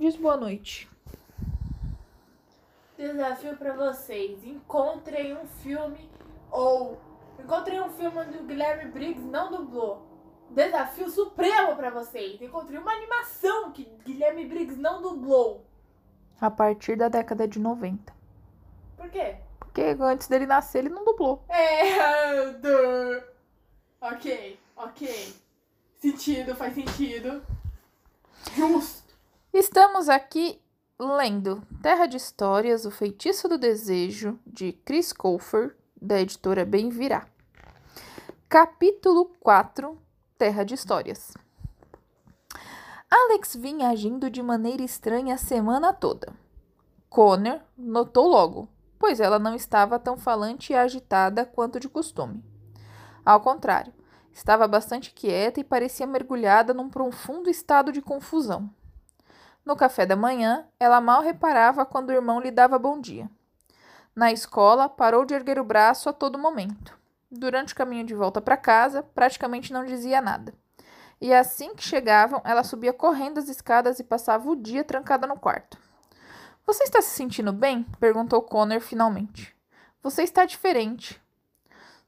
diz boa noite. Desafio pra vocês. Encontrem um filme ou encontrem um filme onde o Guilherme Briggs não dublou. Desafio supremo pra vocês. Encontrei uma animação que Guilherme Briggs não dublou. A partir da década de 90. Por quê? Porque antes dele nascer, ele não dublou. É. duh. Ok, ok. Sentido, faz sentido. Justo. Estamos aqui lendo Terra de Histórias, O Feitiço do Desejo, de Chris Colfer, da editora Bem Virá. Capítulo 4 Terra de Histórias. Alex vinha agindo de maneira estranha a semana toda. Connor notou logo, pois ela não estava tão falante e agitada quanto de costume. Ao contrário, estava bastante quieta e parecia mergulhada num profundo estado de confusão. No café da manhã, ela mal reparava quando o irmão lhe dava bom dia. Na escola, parou de erguer o braço a todo momento. Durante o caminho de volta para casa, praticamente não dizia nada. E assim que chegavam, ela subia correndo as escadas e passava o dia trancada no quarto. Você está se sentindo bem? perguntou Connor finalmente. Você está diferente.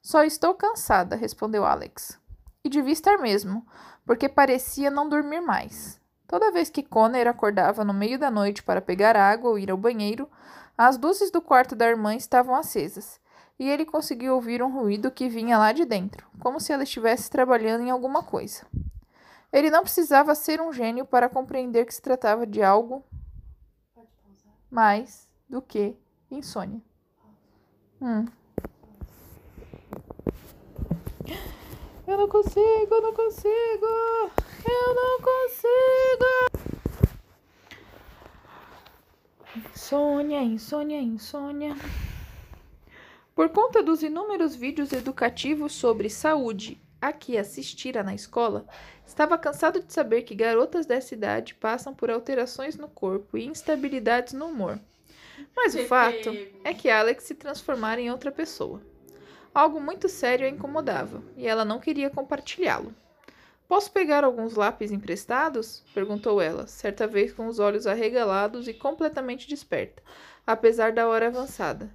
Só estou cansada, respondeu Alex. E devia estar mesmo, porque parecia não dormir mais. Toda vez que Connor acordava no meio da noite para pegar água ou ir ao banheiro, as luzes do quarto da irmã estavam acesas, e ele conseguiu ouvir um ruído que vinha lá de dentro, como se ela estivesse trabalhando em alguma coisa. Ele não precisava ser um gênio para compreender que se tratava de algo mais do que insônia. Hum. Eu não consigo, eu não consigo, eu não consigo. Insônia, insônia, insônia. Por conta dos inúmeros vídeos educativos sobre saúde a que assistira na escola, estava cansado de saber que garotas dessa idade passam por alterações no corpo e instabilidades no humor. Mas o fato é que Alex se transformara em outra pessoa. Algo muito sério a incomodava, e ela não queria compartilhá-lo. Posso pegar alguns lápis emprestados? perguntou ela, certa vez com os olhos arregalados e completamente desperta, apesar da hora avançada.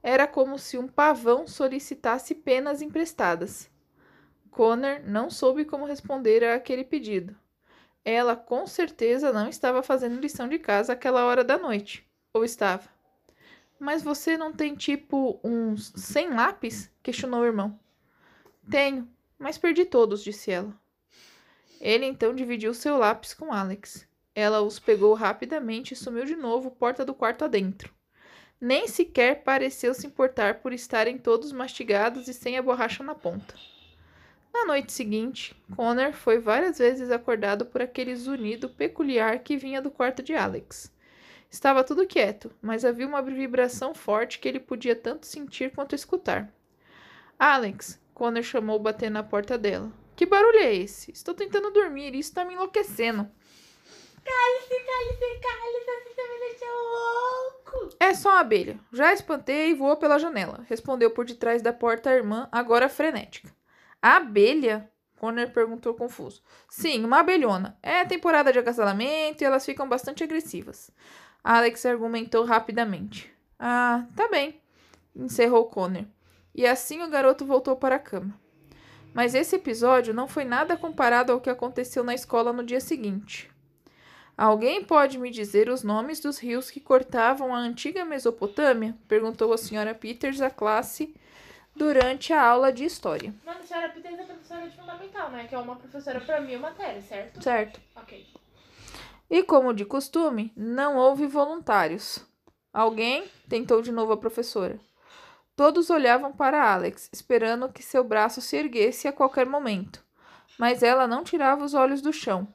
Era como se um pavão solicitasse penas emprestadas. Connor não soube como responder a aquele pedido. Ela com certeza não estava fazendo lição de casa àquela hora da noite. Ou estava? Mas você não tem tipo uns 100 lápis? questionou o irmão. Tenho, mas perdi todos, disse ela. Ele então dividiu seu lápis com Alex. Ela os pegou rapidamente e sumiu de novo, porta do quarto adentro. Nem sequer pareceu se importar por estarem todos mastigados e sem a borracha na ponta. Na noite seguinte, Connor foi várias vezes acordado por aquele zunido peculiar que vinha do quarto de Alex. Estava tudo quieto, mas havia uma vibração forte que ele podia tanto sentir quanto escutar. Alex, Connor chamou batendo na porta dela. Que barulho é esse? Estou tentando dormir e isso está me enlouquecendo. Cálice, cálice, cálice, você tá me deixando louco. É só uma abelha. Já espantei e voou pela janela, respondeu por detrás da porta a irmã, agora frenética. A abelha? Connor perguntou confuso. Sim, uma abelhona. É temporada de acasalamento e elas ficam bastante agressivas. Alex argumentou rapidamente. Ah, tá bem, encerrou Connor. E assim o garoto voltou para a cama. Mas esse episódio não foi nada comparado ao que aconteceu na escola no dia seguinte. Alguém pode me dizer os nomes dos rios que cortavam a antiga Mesopotâmia? perguntou a senhora Peters à classe durante a aula de história. Mano, a senhora Peters é professora de fundamental, né? Que é uma professora para mil matérias, certo? Certo. Ok. E como de costume, não houve voluntários. Alguém? tentou de novo a professora. Todos olhavam para Alex, esperando que seu braço se erguesse a qualquer momento. Mas ela não tirava os olhos do chão.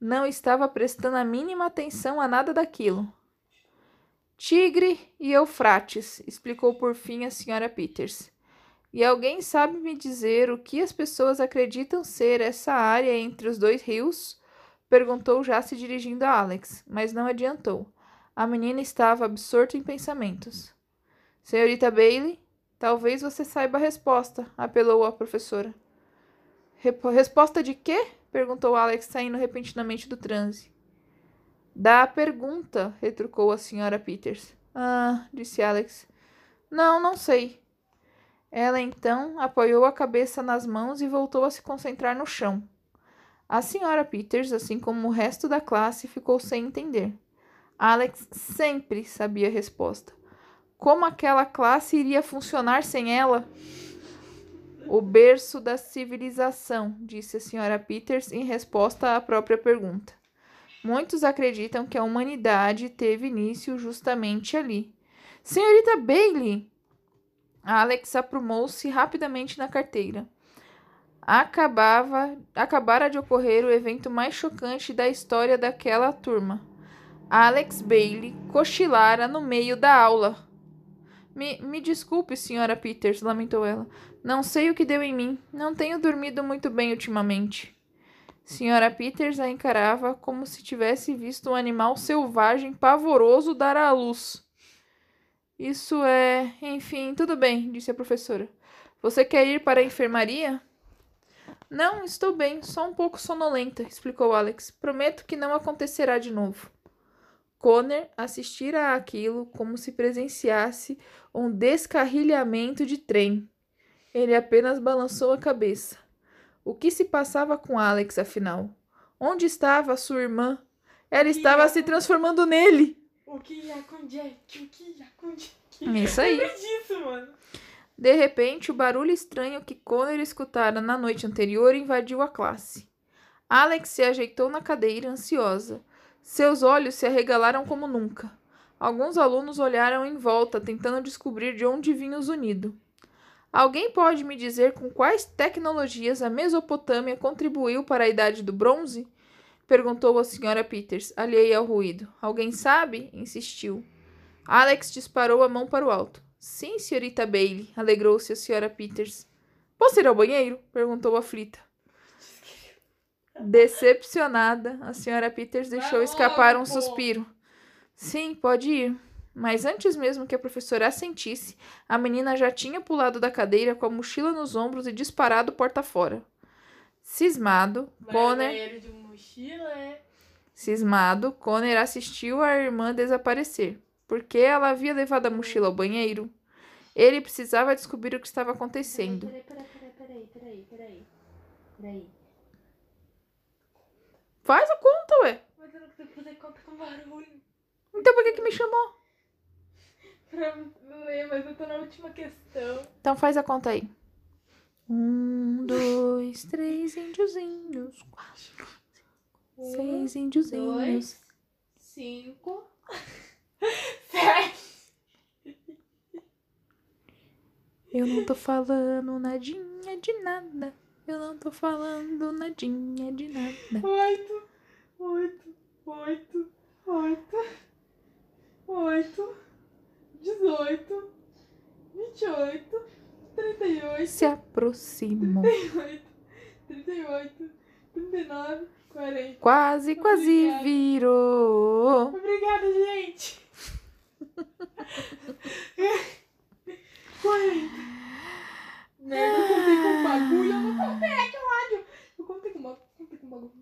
Não estava prestando a mínima atenção a nada daquilo. Tigre e Eufrates, explicou por fim a senhora Peters. E alguém sabe me dizer o que as pessoas acreditam ser essa área entre os dois rios? Perguntou já se dirigindo a Alex, mas não adiantou. A menina estava absorta em pensamentos. Senhorita Bailey, talvez você saiba a resposta, apelou a professora. Resposta de quê? perguntou Alex, saindo repentinamente do transe. Da pergunta, retrucou a senhora Peters. Ah, disse Alex. Não, não sei. Ela então apoiou a cabeça nas mãos e voltou a se concentrar no chão. A senhora Peters, assim como o resto da classe, ficou sem entender. Alex sempre sabia a resposta. Como aquela classe iria funcionar sem ela? O berço da civilização, disse a senhora Peters em resposta à própria pergunta. Muitos acreditam que a humanidade teve início justamente ali. Senhorita Bailey! Alex aprumou-se rapidamente na carteira. Acabava, acabara de ocorrer o evento mais chocante da história daquela turma. Alex Bailey cochilara no meio da aula. Me, me desculpe, senhora Peters, lamentou ela. Não sei o que deu em mim. Não tenho dormido muito bem ultimamente. Senhora Peters a encarava como se tivesse visto um animal selvagem pavoroso dar à luz. Isso é. Enfim, tudo bem, disse a professora. Você quer ir para a enfermaria? Não, estou bem, só um pouco sonolenta, explicou Alex. Prometo que não acontecerá de novo. Connor assistira àquilo como se presenciasse um descarrilhamento de trem. Ele apenas balançou a cabeça. O que se passava com Alex, afinal? Onde estava sua irmã? Ela estava se transformando nele. O que ia com Jack? O que ia com Jack? Isso aí. Disso, mano. De repente, o barulho estranho que Connor escutara na noite anterior invadiu a classe. Alex se ajeitou na cadeira, ansiosa. Seus olhos se arregalaram como nunca. Alguns alunos olharam em volta, tentando descobrir de onde vinha o zunido. Alguém pode me dizer com quais tecnologias a Mesopotâmia contribuiu para a Idade do Bronze? Perguntou a senhora Peters, alheia ao ruído. Alguém sabe? insistiu. Alex disparou a mão para o alto. Sim, senhorita Bailey, alegrou-se a senhora Peters. Posso ir ao banheiro? perguntou aflita. Decepcionada, a senhora Peters deixou escapar um suspiro. Sim, pode ir. Mas antes mesmo que a professora assentisse, a menina já tinha pulado da cadeira com a mochila nos ombros e disparado porta fora. Cismado, Connor, banheiro de mochila, é. cismado, Connor assistiu a irmã desaparecer. Porque ela havia levado a mochila ao banheiro? Ele precisava descobrir o que estava acontecendo. Peraí, peraí, peraí, peraí, peraí, peraí. Peraí. Faz a conta, ué. Mas eu não consigo fazer conta com barulho. Então por que, que me chamou? Pra ler, mas eu tô na última questão. Então faz a conta aí. Um, dois, três índiozinhos. Quatro, Um, seis índiozinhos. dois, cinco, sete. Eu não tô falando nadinha de nada. Eu não tô falando nadinha de nada. Oito, oito, oito, oito, oito, dezoito, vinte e oito, trinta e oito, Se aproximou. trinta e oito, trinta e nove, quarenta. Quase, quase Obrigada. virou. Obrigada, gente. Quarenta. Merda, eu contei com bagulho. Eu não contei aqui o rádio. Eu contei com. Contei com bagulho.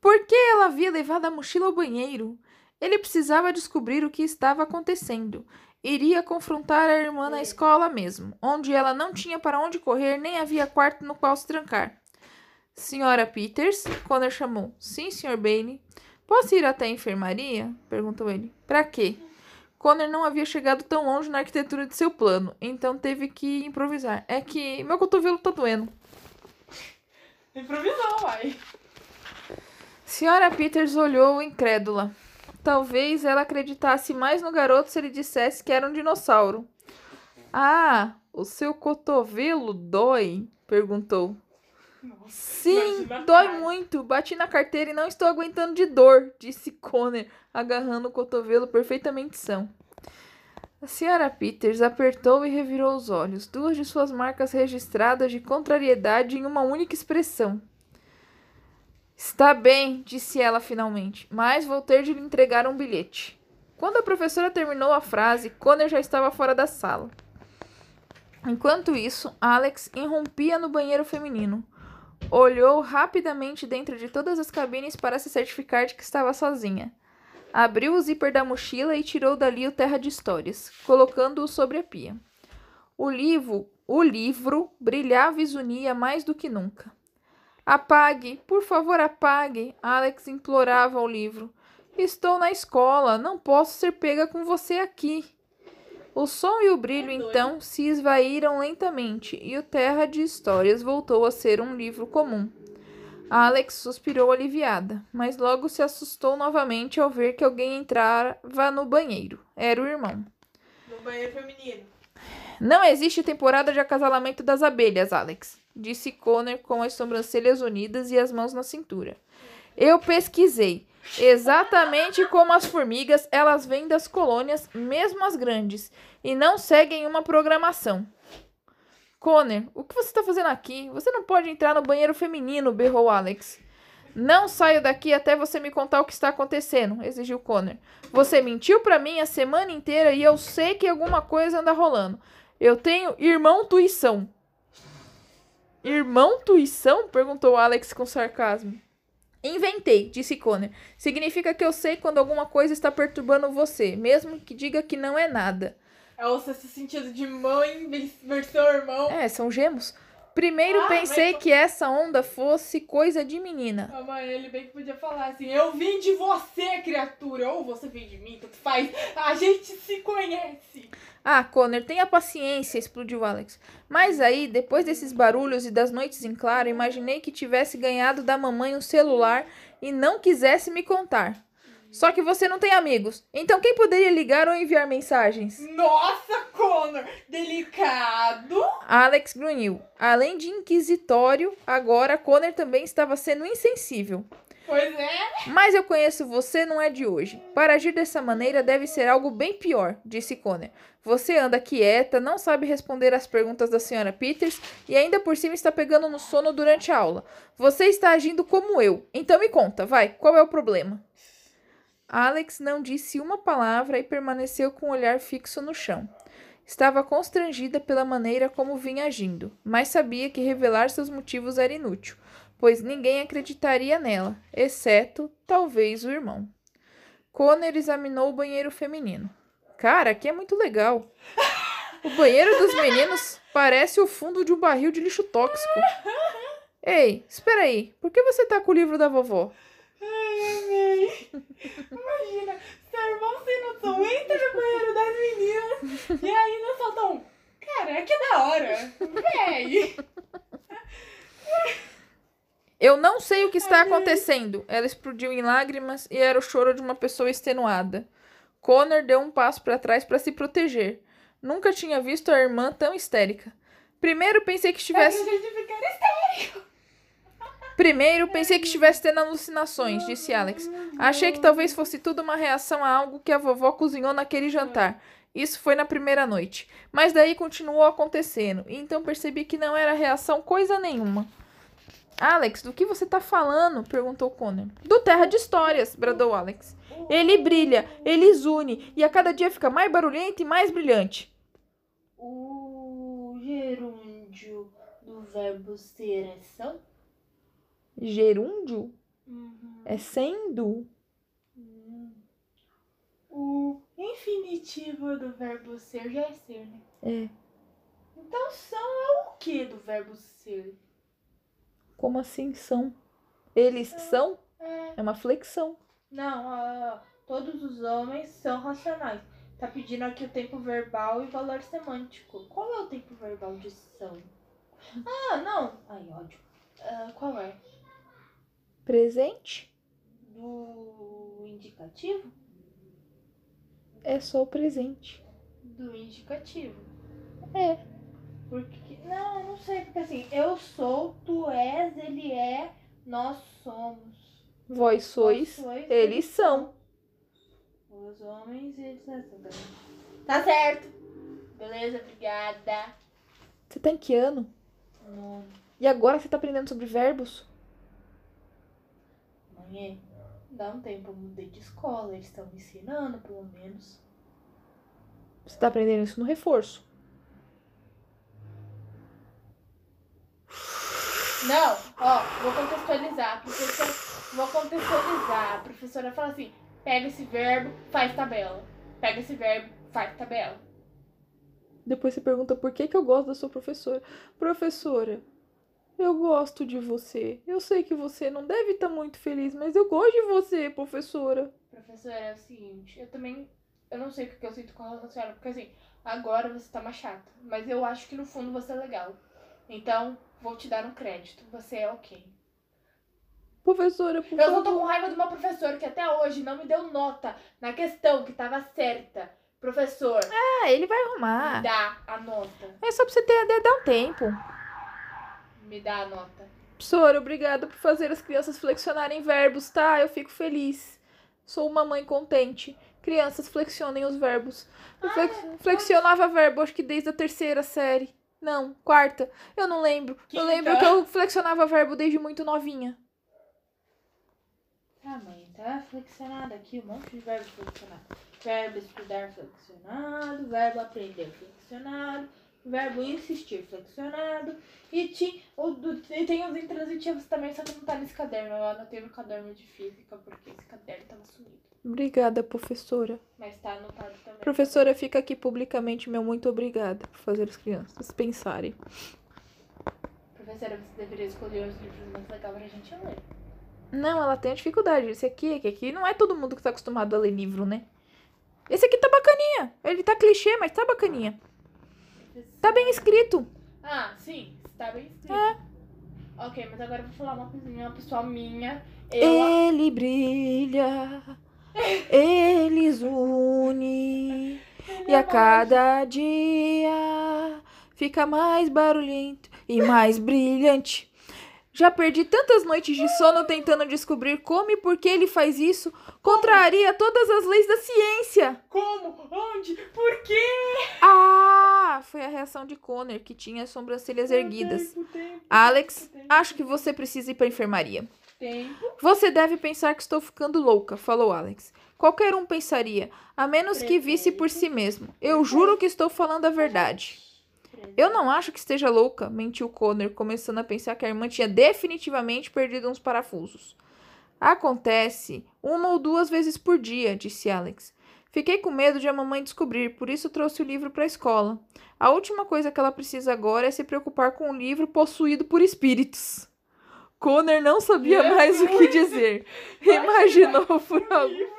Por que ela havia levado a mochila ao banheiro? Ele precisava descobrir o que estava acontecendo. Iria confrontar a irmã na escola mesmo, onde ela não tinha para onde correr nem havia quarto no qual se trancar. Senhora Peters, Connor chamou. Sim, Sr. Bailey. Posso ir até a enfermaria? perguntou ele. Para quê? Connor não havia chegado tão longe na arquitetura de seu plano, então teve que improvisar. É que meu cotovelo tá doendo. Improvisou, vai. Senhora Peters olhou incrédula. Talvez ela acreditasse mais no garoto se ele dissesse que era um dinossauro. Ah, o seu cotovelo dói? perguntou. Nossa, Sim, dói cara. muito. Bati na carteira e não estou aguentando de dor, disse Connor, agarrando o cotovelo perfeitamente são. A senhora Peters apertou e revirou os olhos, duas de suas marcas registradas de contrariedade em uma única expressão. Está bem, disse ela finalmente, mas vou ter de lhe entregar um bilhete. Quando a professora terminou a frase, Connor já estava fora da sala. Enquanto isso, Alex irrompia no banheiro feminino. Olhou rapidamente dentro de todas as cabines para se certificar de que estava sozinha. Abriu o zíper da mochila e tirou dali o terra de histórias, colocando-o sobre a pia. O livro, o livro brilhava e zunia mais do que nunca. Apague, por favor, apague, Alex implorava ao livro. Estou na escola, não posso ser pega com você aqui. O som e o brilho então se esvaíram lentamente e o Terra de Histórias voltou a ser um livro comum. Alex suspirou aliviada, mas logo se assustou novamente ao ver que alguém entrava no banheiro. Era o irmão. No banheiro feminino. Não existe temporada de acasalamento das abelhas, Alex, disse Connor com as sobrancelhas unidas e as mãos na cintura. Eu pesquisei. Exatamente como as formigas, elas vêm das colônias, mesmo as grandes, e não seguem uma programação. Connor, o que você está fazendo aqui? Você não pode entrar no banheiro feminino, berrou Alex. Não saio daqui até você me contar o que está acontecendo, exigiu Connor. Você mentiu para mim a semana inteira e eu sei que alguma coisa anda rolando. Eu tenho irmão tuição. Irmão tuição? perguntou Alex com sarcasmo. Inventei, disse Connor. Significa que eu sei quando alguma coisa está perturbando você, mesmo que diga que não é nada. É o sexto sentido de mãe versão irmão. É, são gemos. Primeiro Ah, pensei mas- que essa onda fosse coisa de menina. A mãe, ele bem que podia falar assim: Eu vim de você, criatura. Ou você vem de mim, tanto faz. A gente se conhece. Ah, Connor, tenha paciência, explodiu Alex. Mas aí, depois desses barulhos e das noites em claro, imaginei que tivesse ganhado da mamãe um celular e não quisesse me contar. Só que você não tem amigos. Então quem poderia ligar ou enviar mensagens? Nossa, Connor! Delicado. Alex grunhiu. Além de inquisitório, agora Connor também estava sendo insensível. Pois é. Mas eu conheço você, não é de hoje. Para agir dessa maneira deve ser algo bem pior, disse Connor. Você anda quieta, não sabe responder às perguntas da senhora Peters e ainda por cima está pegando no sono durante a aula. Você está agindo como eu. Então me conta, vai, qual é o problema? Alex não disse uma palavra e permaneceu com o olhar fixo no chão. Estava constrangida pela maneira como vinha agindo, mas sabia que revelar seus motivos era inútil, pois ninguém acreditaria nela, exceto, talvez, o irmão. Connor examinou o banheiro feminino. Cara, aqui é muito legal. O banheiro dos meninos parece o fundo de um barril de lixo tóxico. Ei, espera aí. Por que você tá com o livro da vovó? Ai, amei. Imagina, seu irmão sem noção entra no banheiro das meninas e ainda solta um. Cara, que da hora. Véi. Eu não sei o que está acontecendo. Ela explodiu em lágrimas e era o choro de uma pessoa extenuada. Connor deu um passo para trás para se proteger. Nunca tinha visto a irmã tão histérica. Primeiro pensei que É estivesse. Primeiro pensei que estivesse tendo alucinações, disse Alex. Achei que talvez fosse tudo uma reação a algo que a vovó cozinhou naquele jantar. Isso foi na primeira noite. Mas daí continuou acontecendo. E então percebi que não era reação coisa nenhuma. Alex, do que você tá falando? perguntou Connor. Do Terra de Histórias, bradou Alex. Ele brilha, ele zune, e a cada dia fica mais barulhento e mais brilhante. O gerúndio do verbo ser é são? Gerúndio é sendo. Hum. O infinitivo do verbo ser já é ser, né? É. Então são é o que do verbo ser? Como assim são? Eles são? É. É uma flexão. Não, ó, todos os homens são racionais. Tá pedindo aqui o tempo verbal e valor semântico. Qual é o tempo verbal de são? Ah, não. Ai, ódio. Ah, qual é? Presente Do indicativo? é só o presente. Do indicativo. É. Porque. Não, não sei, porque assim, eu sou, tu és, ele é, nós somos. Vós sois, Vós sois, eles são. Os homens, eles são. Tá certo. Beleza, obrigada. Você tá em que ano? Não, E agora você tá aprendendo sobre verbos? mãe, dá um tempo, eu mudei de escola, eles estão me ensinando, pelo menos. Você tá aprendendo isso no reforço. Não, ó, vou contextualizar. Professora, vou contextualizar. A professora fala assim: Pega esse verbo, faz tabela. Pega esse verbo, faz tabela. Depois você pergunta por que, que eu gosto da sua professora. Professora, eu gosto de você. Eu sei que você não deve estar muito feliz, mas eu gosto de você, professora. Professora, é o seguinte, eu também. Eu não sei o que eu sinto com a senhora, porque assim, agora você tá mais chata. Mas eu acho que no fundo você é legal. Então, vou te dar um crédito. Você é ok. Professora, por Eu só tô com raiva do meu professor, que até hoje não me deu nota na questão que tava certa. Professor, Ah, ele vai me arrumar. dá a nota. É só pra você ter, ter- dar um tempo. Me dá a nota. Professora, obrigada por fazer as crianças flexionarem verbos, tá? Eu fico feliz. Sou uma mãe contente. Crianças flexionem os verbos. Eu flex- flexionava verbo, acho que desde a terceira série. Não, quarta. Eu não lembro. Quinta. Eu lembro que eu flexionava verbo desde muito novinha. Tá, mãe, tá flexionado aqui, um monte de verbo flexionado. Verbo estudar flexionado, verbo aprender flexionado, verbo insistir flexionado. E, ti, o, do, e tem os intransitivos também, só que não tá nesse caderno. Eu anotei no caderno de física, porque esse caderno tava sumido. Obrigada, professora. Mas tá anotado também. Professora, fica aqui publicamente meu muito obrigada por fazer as crianças pensarem. Professora, você deveria escolher os livros mais legais pra gente ler. Não, ela tem dificuldade. Esse aqui, que aqui não é todo mundo que tá acostumado a ler livro, né? Esse aqui tá bacaninha. Ele tá clichê, mas tá bacaninha. Tá bem escrito. Ah, sim, está bem escrito. É. Ok, mas agora eu vou falar uma coisinha pessoal minha. Eu, Ele brilha, eles une, e a cada dia fica mais barulhento e mais brilhante. Já perdi tantas noites de sono tentando descobrir como e por que ele faz isso. Contraria todas as leis da ciência. Como? Onde? Por quê? Ah, foi a reação de Connor, que tinha as sobrancelhas erguidas. Tempo, tempo, Alex, tempo, acho que você precisa ir pra enfermaria. Tempo. Você deve pensar que estou ficando louca, falou Alex. Qualquer um pensaria, a menos que visse por si mesmo. Eu juro que estou falando a verdade. Eu não acho que esteja louca, mentiu Connor, começando a pensar que a irmã tinha definitivamente perdido uns parafusos. Acontece uma ou duas vezes por dia, disse Alex. Fiquei com medo de a mamãe descobrir, por isso trouxe o livro para a escola. A última coisa que ela precisa agora é se preocupar com o livro possuído por espíritos. Connor não sabia mais o que dizer. Imaginou por algum.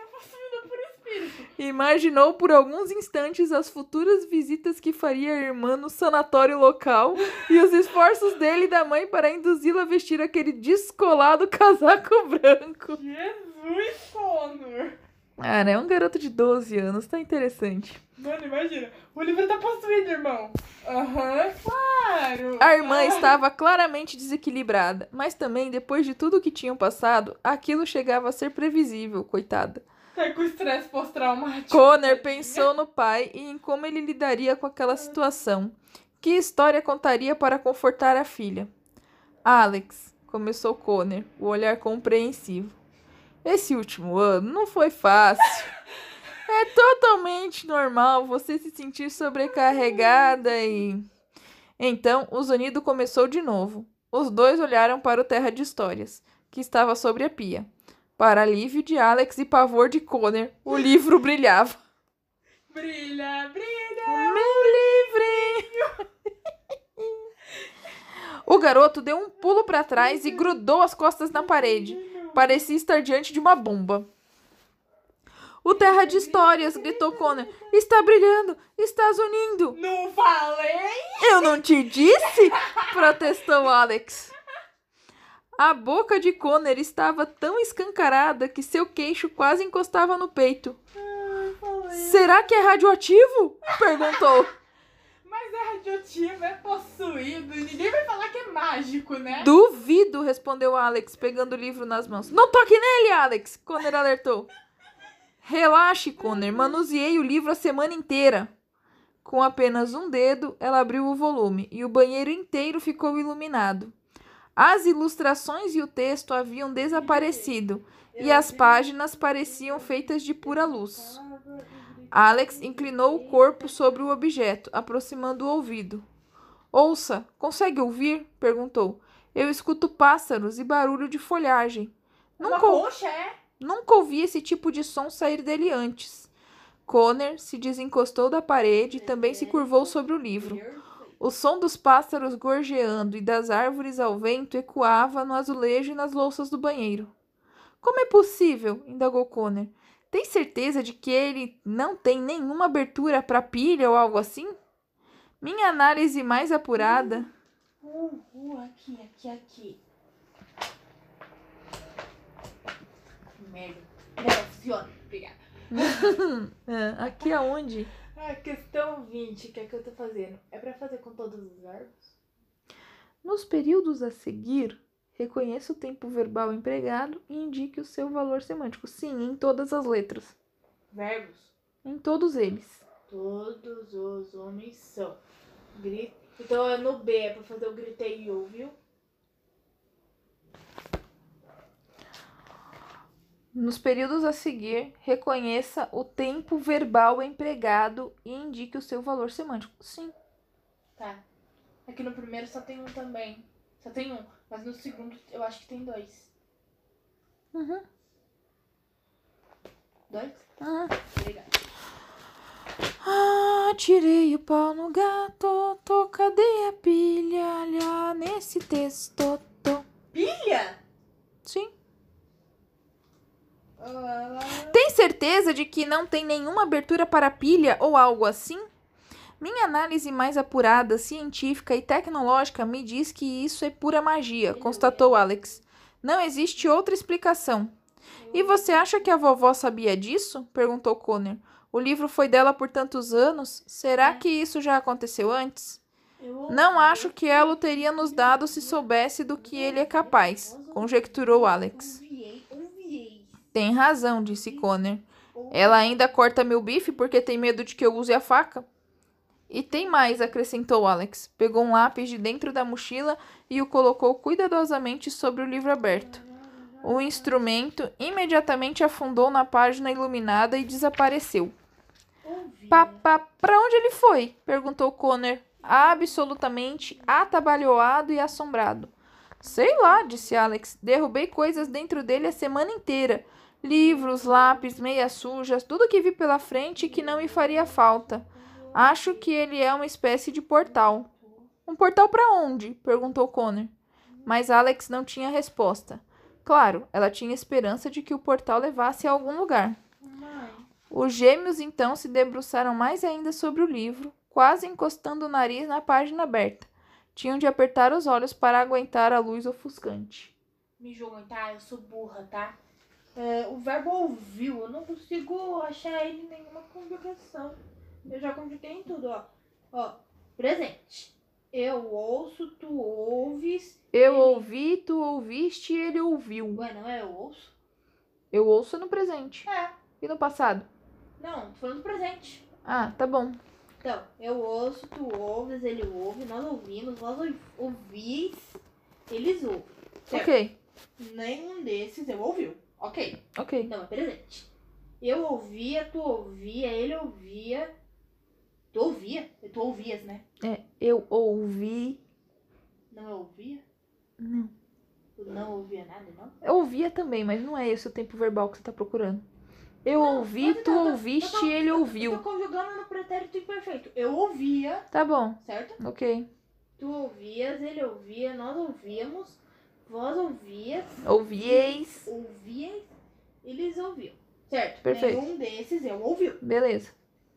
Imaginou por alguns instantes as futuras visitas que faria a irmã no sanatório local e os esforços dele e da mãe para induzi-la a vestir aquele descolado casaco branco. Jesus, Connor. Cara, é um garoto de 12 anos, tá interessante. Mano, imagina. O livro tá possuído, irmão. Aham, claro. A irmã Ah, estava claramente desequilibrada, mas também, depois de tudo que tinham passado, aquilo chegava a ser previsível, coitada. Tá com estresse pós-traumático. Connor pensou no pai e em como ele lidaria com aquela situação. Que história contaria para confortar a filha? Alex, começou Connor, o olhar compreensivo. Esse último ano não foi fácil. É totalmente normal você se sentir sobrecarregada e. Então, o zunido começou de novo. Os dois olharam para o Terra de Histórias, que estava sobre a pia. Para alívio de Alex e pavor de Connor, o livro brilhava. Brilha, brilha. Meu livrinho! O garoto deu um pulo para trás e grudou as costas na parede. Parecia estar diante de uma bomba. O Terra de Histórias, gritou Connor. Está brilhando! Está zunindo! Não falei? Eu não te disse? protestou Alex. A boca de Connor estava tão escancarada que seu queixo quase encostava no peito. Será que é radioativo? perguntou. Radioativo, é possuído. Ninguém vai falar que é mágico, né? Duvido, respondeu Alex, pegando o livro nas mãos. Não toque nele, Alex! Connor alertou. Relaxe, Connor. Manuseei o livro a semana inteira. Com apenas um dedo, ela abriu o volume e o banheiro inteiro ficou iluminado. As ilustrações e o texto haviam desaparecido e as páginas pareciam feitas de pura luz. Alex inclinou o corpo sobre o objeto, aproximando o ouvido. Ouça, consegue ouvir? perguntou. Eu escuto pássaros e barulho de folhagem. Nunca, ou- é? Nunca ouvi esse tipo de som sair dele antes. Conner se desencostou da parede e também se curvou sobre o livro. O som dos pássaros gorjeando e das árvores ao vento ecoava no azulejo e nas louças do banheiro. Como é possível? indagou Conner. Tem certeza de que ele não tem nenhuma abertura para pilha ou algo assim? Minha análise mais apurada. Uh, uh, aqui, aqui, aqui. Merda. Não, funciona. Obrigada. Ah, aqui aonde? Ah, questão 20, que é que eu tô fazendo? É pra fazer com todos os verbos? Nos períodos a seguir, reconheça o tempo verbal empregado e indique o seu valor semântico. Sim, em todas as letras. Verbos? Em todos eles. Todos os homens são. Então é no B, é pra fazer o gritei e ouviu. Nos períodos a seguir, reconheça o tempo verbal empregado e indique o seu valor semântico. Sim. Tá. Aqui no primeiro só tem um também. Só tem um. Mas no segundo eu acho que tem dois. Uhum. Dois? uhum. Obrigada. Ah, tirei o pau no gato, tô, cadê a pilha? Olha nesse texto, tô. Pilha? Sim. Ah, Tem certeza de que não tem nenhuma abertura para pilha ou algo assim? Minha análise mais apurada, científica e tecnológica me diz que isso é pura magia, constatou Alex. Não existe outra explicação. E você acha que a vovó sabia disso? perguntou Connor. O livro foi dela por tantos anos. Será que isso já aconteceu antes? Não acho que ela o teria nos dado se soubesse do que ele é capaz, conjecturou Alex. Tem razão, disse Connor. Ela ainda corta meu bife porque tem medo de que eu use a faca? E tem mais, acrescentou Alex. Pegou um lápis de dentro da mochila e o colocou cuidadosamente sobre o livro aberto. O instrumento imediatamente afundou na página iluminada e desapareceu. Papá, pra onde ele foi? perguntou Connor, absolutamente atabalhoado e assombrado. Sei lá, disse Alex. Derrubei coisas dentro dele a semana inteira. Livros, lápis, meias sujas, tudo que vi pela frente que não me faria falta. Acho que ele é uma espécie de portal. Um portal para onde? perguntou Connor. Mas Alex não tinha resposta. Claro, ela tinha esperança de que o portal levasse a algum lugar. Os gêmeos então se debruçaram mais ainda sobre o livro, quase encostando o nariz na página aberta. Tinham de apertar os olhos para aguentar a luz ofuscante. Me julguem, tá? Eu sou burra, tá? É, o verbo ouviu, eu não consigo achar ele em nenhuma conjugação. Eu já conjuguei em tudo, ó. Ó, presente. Eu ouço, tu ouves. Eu ouvi, tu ouviste e ele ouviu. Ué, não é eu ouço? Eu ouço no presente. É. E no passado? Não, tô falando presente. Ah, tá bom. Então, eu ouço, tu ouves, ele ouve, nós ouvimos, ouv- ouvis, eles ouvem. Certo? Ok, Nenhum desses eu ouviu. Ok. ok. Então, é presente. Eu ouvia, tu ouvia, ele ouvia. Tu ouvia? Tu ouvias, né? É, eu ouvi. Não eu ouvia? Não. Tu não ouvia nada, não? Eu ouvia também, mas não é esse o tempo verbal que você tá procurando. Eu Não, ouvi, tu tô- ouviste e ele Eu tô ouviu. conjugando no pretérito imperfeito. Eu ouvia, Tá bom, certo? ok. Tu ouvias, ele ouvia, nós ouvíamos, vós ouvias, Ouvieis. ouvias, eles ouviam. Certo? Perfeito. Nenhum desses eu ouviu. Beleza.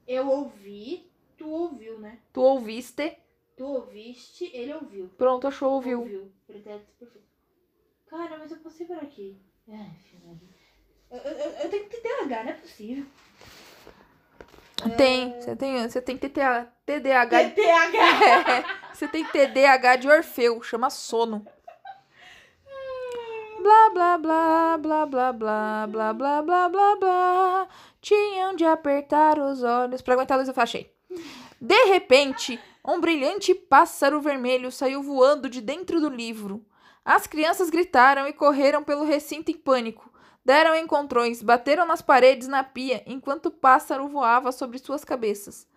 Eu ouvi, tu ouviu, né? Tu ouviste. Tu ouviste, ele ouviu. Pronto, achou, ouviu. Ouviu. Pretérito perfeito. Cara, mas eu passei por aqui. Ai, eu, eu, eu, tenho que ter TDAH, não é possível. Tem, você tem, você tem TTA TDAH. TDAH! Você tem TDAH de Orfeu, chama sono. Blá blá blá blá blá blá blá blá blá blá blá. Tinham de apertar os olhos para aguentar a luz eu achei. De repente, um brilhante pássaro vermelho saiu voando de dentro do livro. As crianças gritaram e correram pelo recinto em pânico. Deram encontrões, bateram nas paredes na pia, enquanto o pássaro voava sobre suas cabeças.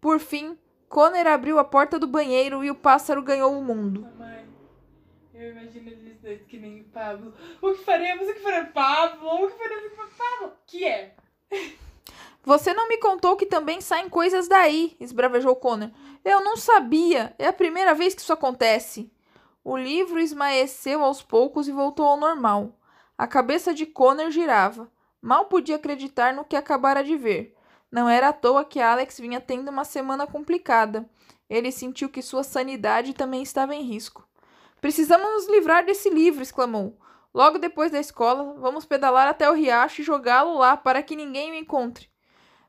Por fim, Conner abriu a porta do banheiro e o pássaro ganhou o mundo. Mamãe, Eu imagino eles dois que nem o Pablo. O que faremos? O que faremos? Pablo? O que faremos? O que faremos? Pablo? Que é? Você não me contou que também saem coisas daí, esbravejou Connor. Eu não sabia. É a primeira vez que isso acontece. O livro esmaeceu aos poucos e voltou ao normal. A cabeça de Connor girava. Mal podia acreditar no que acabara de ver. Não era à toa que Alex vinha tendo uma semana complicada. Ele sentiu que sua sanidade também estava em risco. Precisamos nos livrar desse livro, exclamou. Logo depois da escola, vamos pedalar até o riacho e jogá-lo lá para que ninguém o encontre.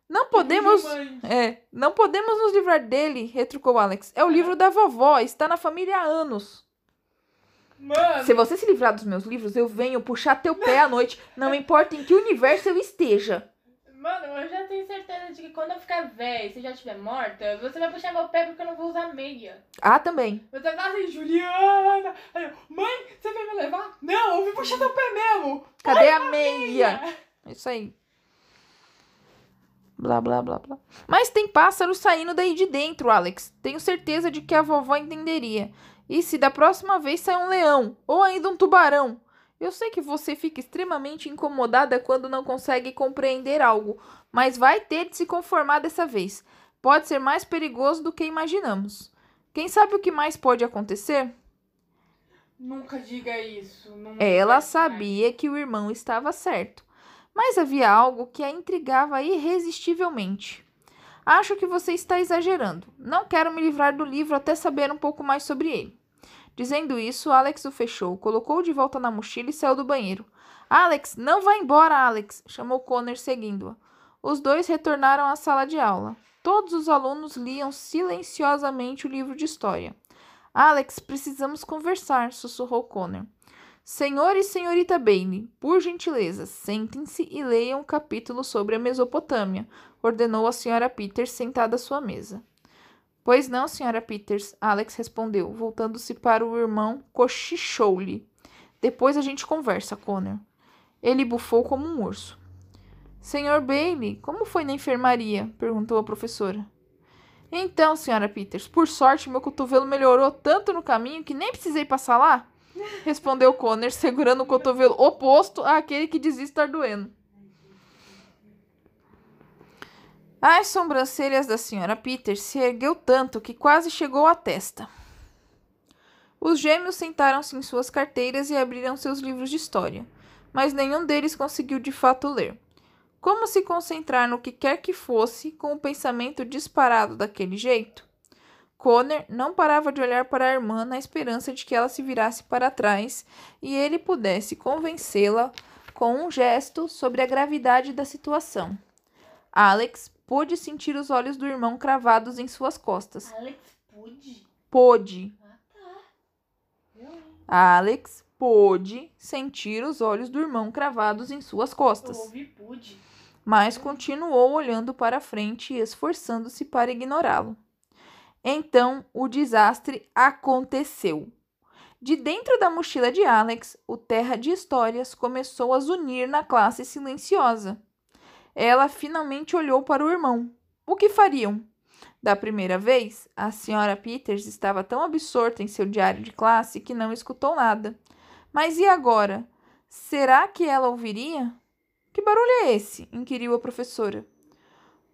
Não podemos. É, não podemos nos livrar dele, retrucou Alex. É o livro da vovó, está na família há anos. Mano, Se você se livrar dos meus livros, eu venho puxar teu pé à noite, não importa em que universo eu esteja. mano, eu já tenho certeza de que quando eu ficar velha e você já estiver morta, você vai puxar meu pé porque eu não vou usar meia. Ah, também. Você vai falar assim, Juliana! Aí eu, mãe, você vai me levar? Não, eu vim puxar teu pé mesmo! Cadê a meia? É Isso aí. Blá, blá, blá, blá. Mas tem pássaros saindo daí de dentro, Alex. Tenho certeza de que a vovó entenderia. E se da próxima vez sai um leão ou ainda um tubarão? Eu sei que você fica extremamente incomodada quando não consegue compreender algo, mas vai ter de se conformar dessa vez. Pode ser mais perigoso do que imaginamos. Quem sabe o que mais pode acontecer? Nunca diga isso. Nunca Ela diga sabia que o irmão estava certo, mas havia algo que a intrigava irresistivelmente. Acho que você está exagerando. Não quero me livrar do livro até saber um pouco mais sobre ele. Dizendo isso, Alex o fechou, colocou de volta na mochila e saiu do banheiro. Alex, não vá embora, Alex! chamou Connor seguindo-a. Os dois retornaram à sala de aula. Todos os alunos liam silenciosamente o livro de história. Alex, precisamos conversar, sussurrou Connor. Senhor e senhorita Bailey, por gentileza, sentem-se e leiam um capítulo sobre a Mesopotâmia, ordenou a senhora Peters sentada à sua mesa. Pois não, senhora Peters, Alex respondeu, voltando-se para o irmão, cochichou-lhe. Depois a gente conversa, Connor. Ele bufou como um urso. Senhor Bailey, como foi na enfermaria? perguntou a professora. Então, senhora Peters, por sorte meu cotovelo melhorou tanto no caminho que nem precisei passar lá? Respondeu Connor, segurando o cotovelo oposto àquele que dizia estar doendo. As sobrancelhas da senhora Peters se ergueu tanto que quase chegou à testa. Os gêmeos sentaram-se em suas carteiras e abriram seus livros de história, mas nenhum deles conseguiu de fato ler. Como se concentrar no que quer que fosse com o pensamento disparado daquele jeito? Connor não parava de olhar para a irmã na esperança de que ela se virasse para trás e ele pudesse convencê-la com um gesto sobre a gravidade da situação. Alex pôde sentir os olhos do irmão cravados em suas costas. Alex, pude? Pôde. Ah, tá. Eu? Alex pôde sentir os olhos do irmão cravados em suas Eu costas, ouvi pude. mas continuou olhando para frente e esforçando-se para ignorá-lo. Então o desastre aconteceu. De dentro da mochila de Alex, o Terra de Histórias começou a zunir na classe silenciosa. Ela finalmente olhou para o irmão. O que fariam? Da primeira vez, a senhora Peters estava tão absorta em seu diário de classe que não escutou nada. Mas e agora? Será que ela ouviria? Que barulho é esse? inquiriu a professora.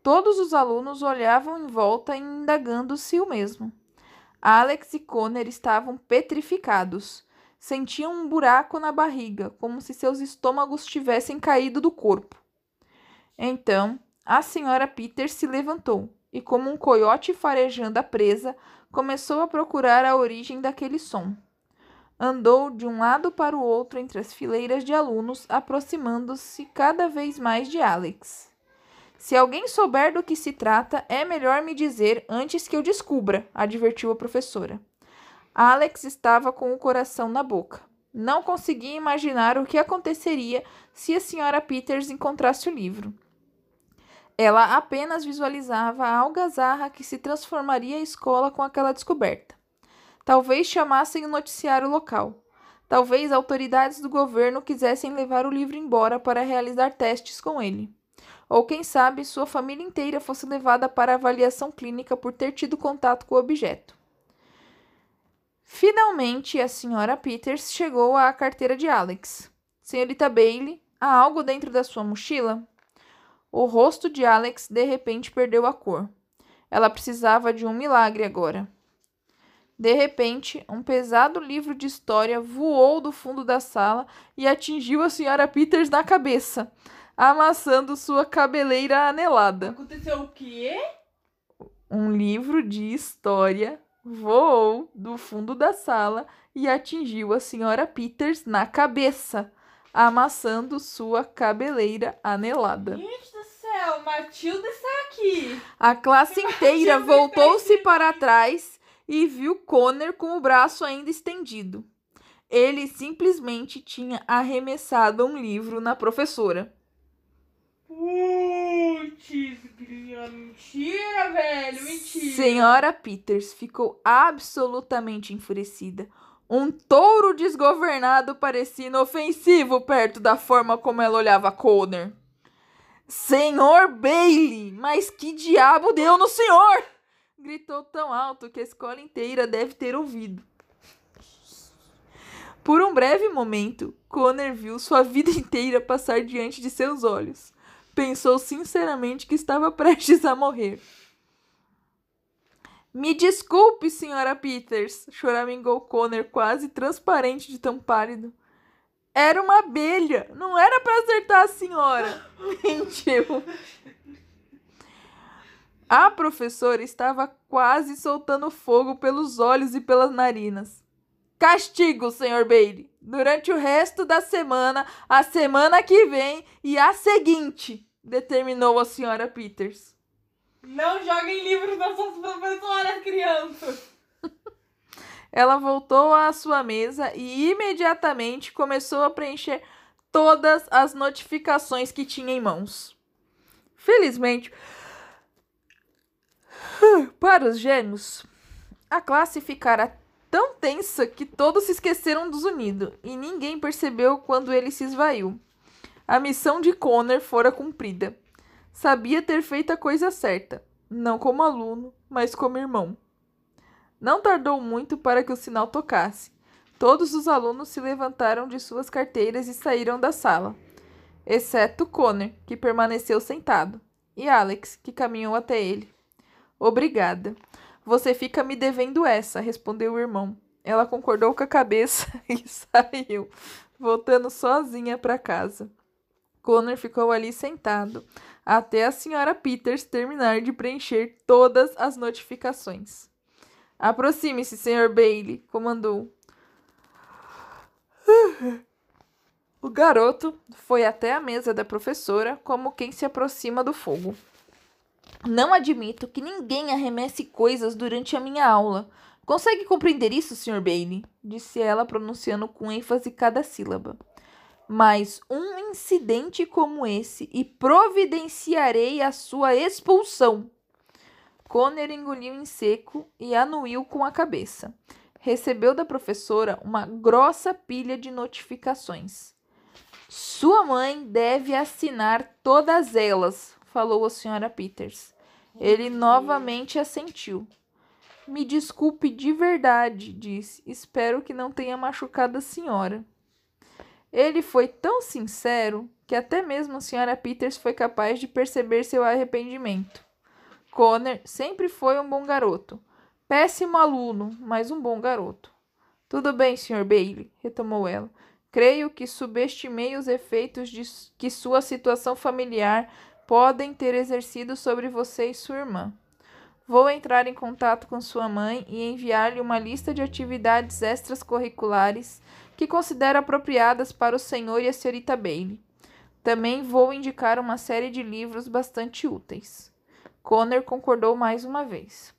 Todos os alunos olhavam em volta, indagando-se o mesmo. Alex e Connor estavam petrificados. Sentiam um buraco na barriga, como se seus estômagos tivessem caído do corpo. Então, a senhora Peters se levantou e, como um coiote farejando a presa, começou a procurar a origem daquele som. Andou de um lado para o outro entre as fileiras de alunos, aproximando-se cada vez mais de Alex. Se alguém souber do que se trata, é melhor me dizer antes que eu descubra, advertiu a professora. Alex estava com o coração na boca. Não conseguia imaginar o que aconteceria se a senhora Peters encontrasse o livro. Ela apenas visualizava a algazarra que se transformaria a escola com aquela descoberta. Talvez chamassem o noticiário local. Talvez autoridades do governo quisessem levar o livro embora para realizar testes com ele. Ou quem sabe sua família inteira fosse levada para avaliação clínica por ter tido contato com o objeto. Finalmente, a senhora Peters chegou à carteira de Alex. Senhorita Bailey, há algo dentro da sua mochila? O rosto de Alex de repente perdeu a cor. Ela precisava de um milagre agora. De repente, um pesado livro de história voou do fundo da sala e atingiu a senhora Peters na cabeça, amassando sua cabeleira anelada. Aconteceu o quê? Um livro de história voou do fundo da sala e atingiu a senhora Peters na cabeça, amassando sua cabeleira anelada. Gente do céu, Matilda está aqui. A classe inteira voltou-se para trás e viu Connor com o braço ainda estendido. Ele simplesmente tinha arremessado um livro na professora. Putz, mentira, velho, mentira. Senhora Peters ficou absolutamente enfurecida. Um touro desgovernado parecia inofensivo perto da forma como ela olhava Connor. Senhor Bailey, mas que diabo deu no senhor? Gritou tão alto que a escola inteira deve ter ouvido. Por um breve momento, Connor viu sua vida inteira passar diante de seus olhos. Pensou sinceramente que estava prestes a morrer. Me desculpe, senhora Peters, choramingou Connor, quase transparente de tão pálido. Era uma abelha, não era para acertar a senhora. Mentiu. A professora estava quase soltando fogo pelos olhos e pelas narinas. Castigo, senhor Bailey, durante o resto da semana, a semana que vem e a seguinte, determinou a senhora Peters. Não joguem livros das suas professoras, crianças. Ela voltou à sua mesa e imediatamente começou a preencher todas as notificações que tinha em mãos. Felizmente, para os gêmeos, a classe ficara tão tensa que todos se esqueceram dos unidos e ninguém percebeu quando ele se esvaiu. A missão de Connor fora cumprida. Sabia ter feito a coisa certa, não como aluno, mas como irmão. Não tardou muito para que o sinal tocasse. Todos os alunos se levantaram de suas carteiras e saíram da sala, exceto Connor, que permaneceu sentado, e Alex, que caminhou até ele. Obrigada. Você fica me devendo essa, respondeu o irmão. Ela concordou com a cabeça e saiu, voltando sozinha para casa. Connor ficou ali sentado até a senhora Peters terminar de preencher todas as notificações. Aproxime-se, Sr. Bailey, comandou. O garoto foi até a mesa da professora como quem se aproxima do fogo. Não admito que ninguém arremesse coisas durante a minha aula. Consegue compreender isso, Sr. Bailey? disse ela, pronunciando com ênfase cada sílaba. Mas um incidente como esse e providenciarei a sua expulsão. Conner engoliu em seco e anuiu com a cabeça. Recebeu da professora uma grossa pilha de notificações. Sua mãe deve assinar todas elas, falou a senhora Peters. Ele novamente assentiu. Me desculpe de verdade, disse. Espero que não tenha machucado a senhora. Ele foi tão sincero que até mesmo a senhora Peters foi capaz de perceber seu arrependimento. Connor sempre foi um bom garoto. Péssimo aluno, mas um bom garoto. Tudo bem, Sr. Bailey, retomou ela. Creio que subestimei os efeitos de que sua situação familiar podem ter exercido sobre você e sua irmã. Vou entrar em contato com sua mãe e enviar-lhe uma lista de atividades extracurriculares que considero apropriadas para o senhor e a senhorita Bailey. Também vou indicar uma série de livros bastante úteis. Connor concordou mais uma vez.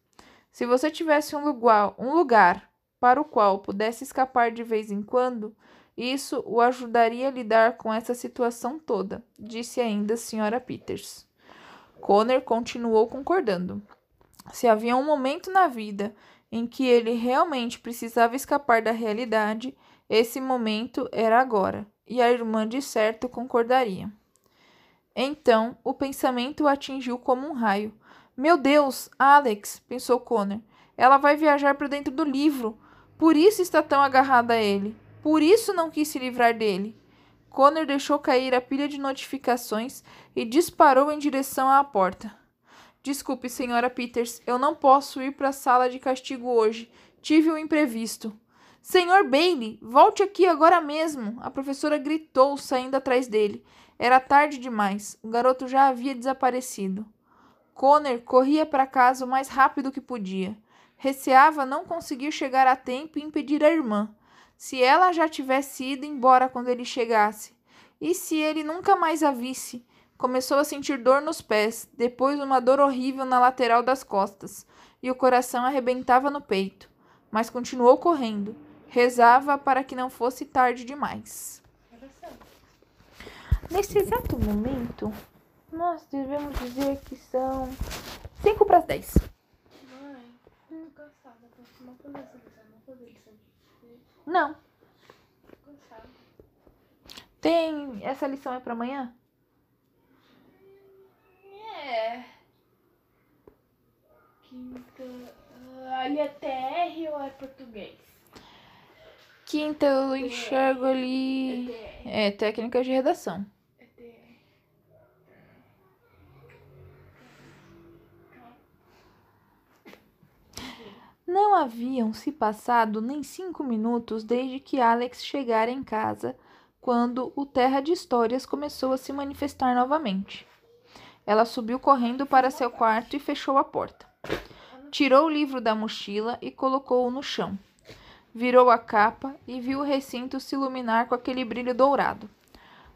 Se você tivesse um lugar, um lugar para o qual pudesse escapar de vez em quando, isso o ajudaria a lidar com essa situação toda, disse ainda a senhora Peters. Connor continuou concordando. Se havia um momento na vida em que ele realmente precisava escapar da realidade, esse momento era agora, e a irmã de certo concordaria. Então, o pensamento o atingiu como um raio. Meu Deus, Alex, pensou Connor. Ela vai viajar para dentro do livro. Por isso está tão agarrada a ele. Por isso não quis se livrar dele. Connor deixou cair a pilha de notificações e disparou em direção à porta. Desculpe, senhora Peters, eu não posso ir para a sala de castigo hoje. Tive um imprevisto. Senhor Bailey, volte aqui agora mesmo! A professora gritou, saindo atrás dele. Era tarde demais. O garoto já havia desaparecido. Connor corria para casa o mais rápido que podia. Receava não conseguir chegar a tempo e impedir a irmã. Se ela já tivesse ido embora quando ele chegasse? E se ele nunca mais a visse? Começou a sentir dor nos pés, depois uma dor horrível na lateral das costas, e o coração arrebentava no peito. Mas continuou correndo. Rezava para que não fosse tarde demais. Nesse exato momento, nós devemos dizer que são 5 para as 10. Mãe, tô cansada. Posso não fazer essa lição, não de Não. Tem. Essa lição é para amanhã? É. Quinta. ah, Ali é TR ou é português? Quinta eu enxergo É ali. TR. É, técnicas de redação. Não haviam se passado nem cinco minutos desde que Alex chegara em casa quando o Terra de Histórias começou a se manifestar novamente. Ela subiu correndo para seu quarto e fechou a porta. Tirou o livro da mochila e colocou-o no chão. Virou a capa e viu o recinto se iluminar com aquele brilho dourado.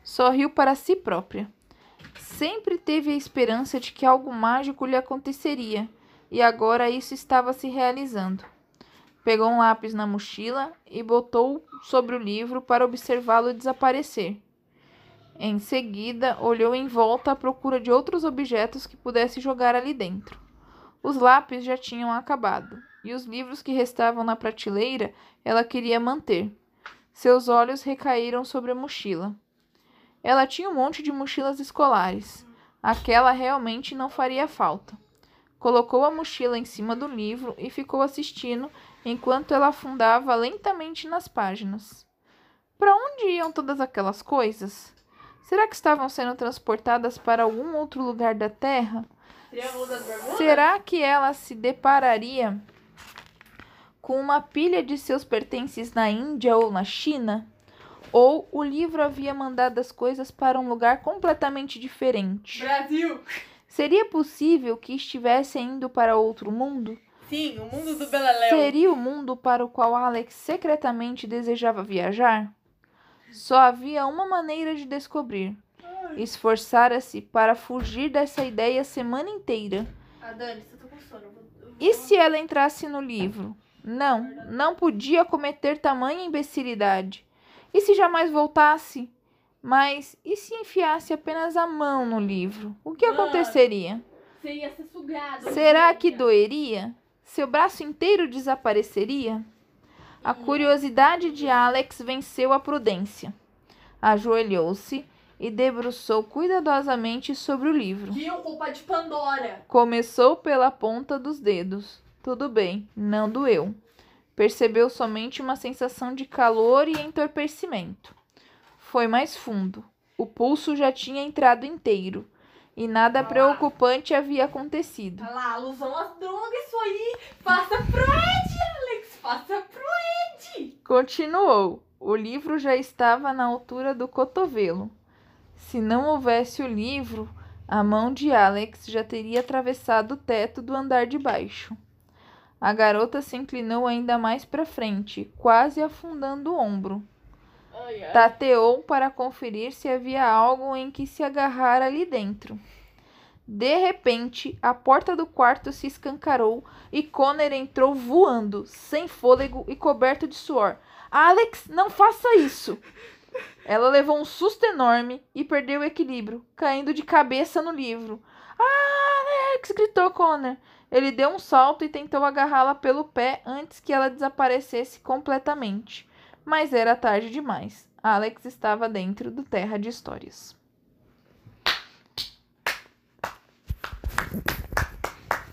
Sorriu para si própria. Sempre teve a esperança de que algo mágico lhe aconteceria, e agora isso estava se realizando. Pegou um lápis na mochila e botou sobre o livro para observá-lo desaparecer. Em seguida, olhou em volta à procura de outros objetos que pudesse jogar ali dentro. Os lápis já tinham acabado, e os livros que restavam na prateleira ela queria manter. Seus olhos recaíram sobre a mochila. Ela tinha um monte de mochilas escolares. Aquela realmente não faria falta. Colocou a mochila em cima do livro e ficou assistindo enquanto ela afundava lentamente nas páginas. Para onde iam todas aquelas coisas? Será que estavam sendo transportadas para algum outro lugar da Terra? Será que ela se depararia com uma pilha de seus pertences na Índia ou na China? Ou o livro havia mandado as coisas para um lugar completamente diferente? Brasil! Seria possível que estivesse indo para outro mundo? Sim, o mundo do Beleléu. Seria o mundo para o qual Alex secretamente desejava viajar? Só havia uma maneira de descobrir. Esforçara-se para fugir dessa ideia a semana inteira. Ah, Dani, eu tô com sono. eu vou- eu vou- E se ela entrasse no livro? Não, não podia cometer tamanha imbecilidade. E se jamais voltasse? Mas e se enfiasse apenas a mão no livro? O que aconteceria? Você ia ser sugado. Será que doeria? Seu braço inteiro desapareceria? A curiosidade de Alex venceu a prudência. Ajoelhou-se e debruçou cuidadosamente sobre o livro. Viu? Culpa de Pandora. Começou pela ponta dos dedos. Tudo bem, não doeu. Percebeu somente uma sensação de calor e entorpecimento. Foi mais fundo. O pulso já tinha entrado inteiro e nada Ah lá. preocupante havia acontecido. Olha lá, alusão às drogas, isso aí. Faça pro Ed, Alex. Faça pro Ed. Continuou. O livro já estava na altura do cotovelo. Se não houvesse o livro, a mão de Alex já teria atravessado o teto do andar de baixo. A garota se inclinou ainda mais para frente, quase afundando o ombro. Tateou para conferir se havia algo em que se agarrar ali dentro. De repente, a porta do quarto se escancarou e Connor entrou voando, sem fôlego e coberto de suor. Alex, não faça isso! Ela levou um susto enorme e perdeu o equilíbrio, caindo de cabeça no livro. Alex! gritou Connor. Ele deu um salto e tentou agarrá-la pelo pé antes que ela desaparecesse completamente. Mas era tarde demais. Alex estava dentro do Terra de Histórias.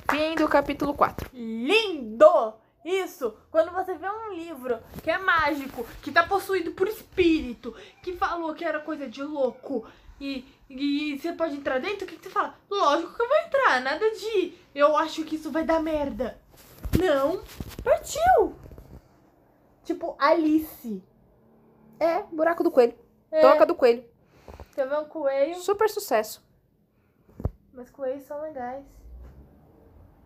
Fim do capítulo 4. Lindo! Isso, quando você vê um livro que é mágico, que tá possuído por espírito, que falou que era coisa de louco e, e você pode entrar dentro, o que, que você fala? Lógico que eu vou entrar, nada de eu acho que isso vai dar merda. Não, partiu! Tipo, Alice. É, buraco do coelho. É, Toca do coelho. Vê um coelho, Super sucesso. mas coelhos são legais.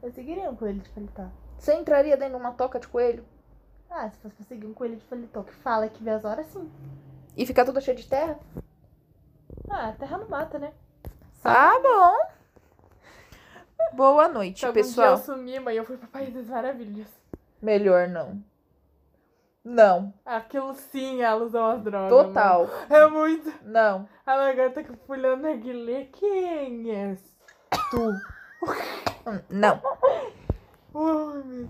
Eu seguiria um coelho de paletó. Você entraria dentro de uma toca de coelho? Ah, se fosse pra seguir um coelho de paletó que fala que vê as horas, sim. E ficar toda cheia de terra? Ah, terra não mata, né? Tá bom. Boa noite, Se algum dia pessoal. eu sumi, mãe, eu fui pra País das Maravilhas. Melhor não. Não. Aquilo sim é alusão às drogas. Total. mano. É muito. Não. A lagarta que pulou na guilê. Quem és tu? Não. Ai, meu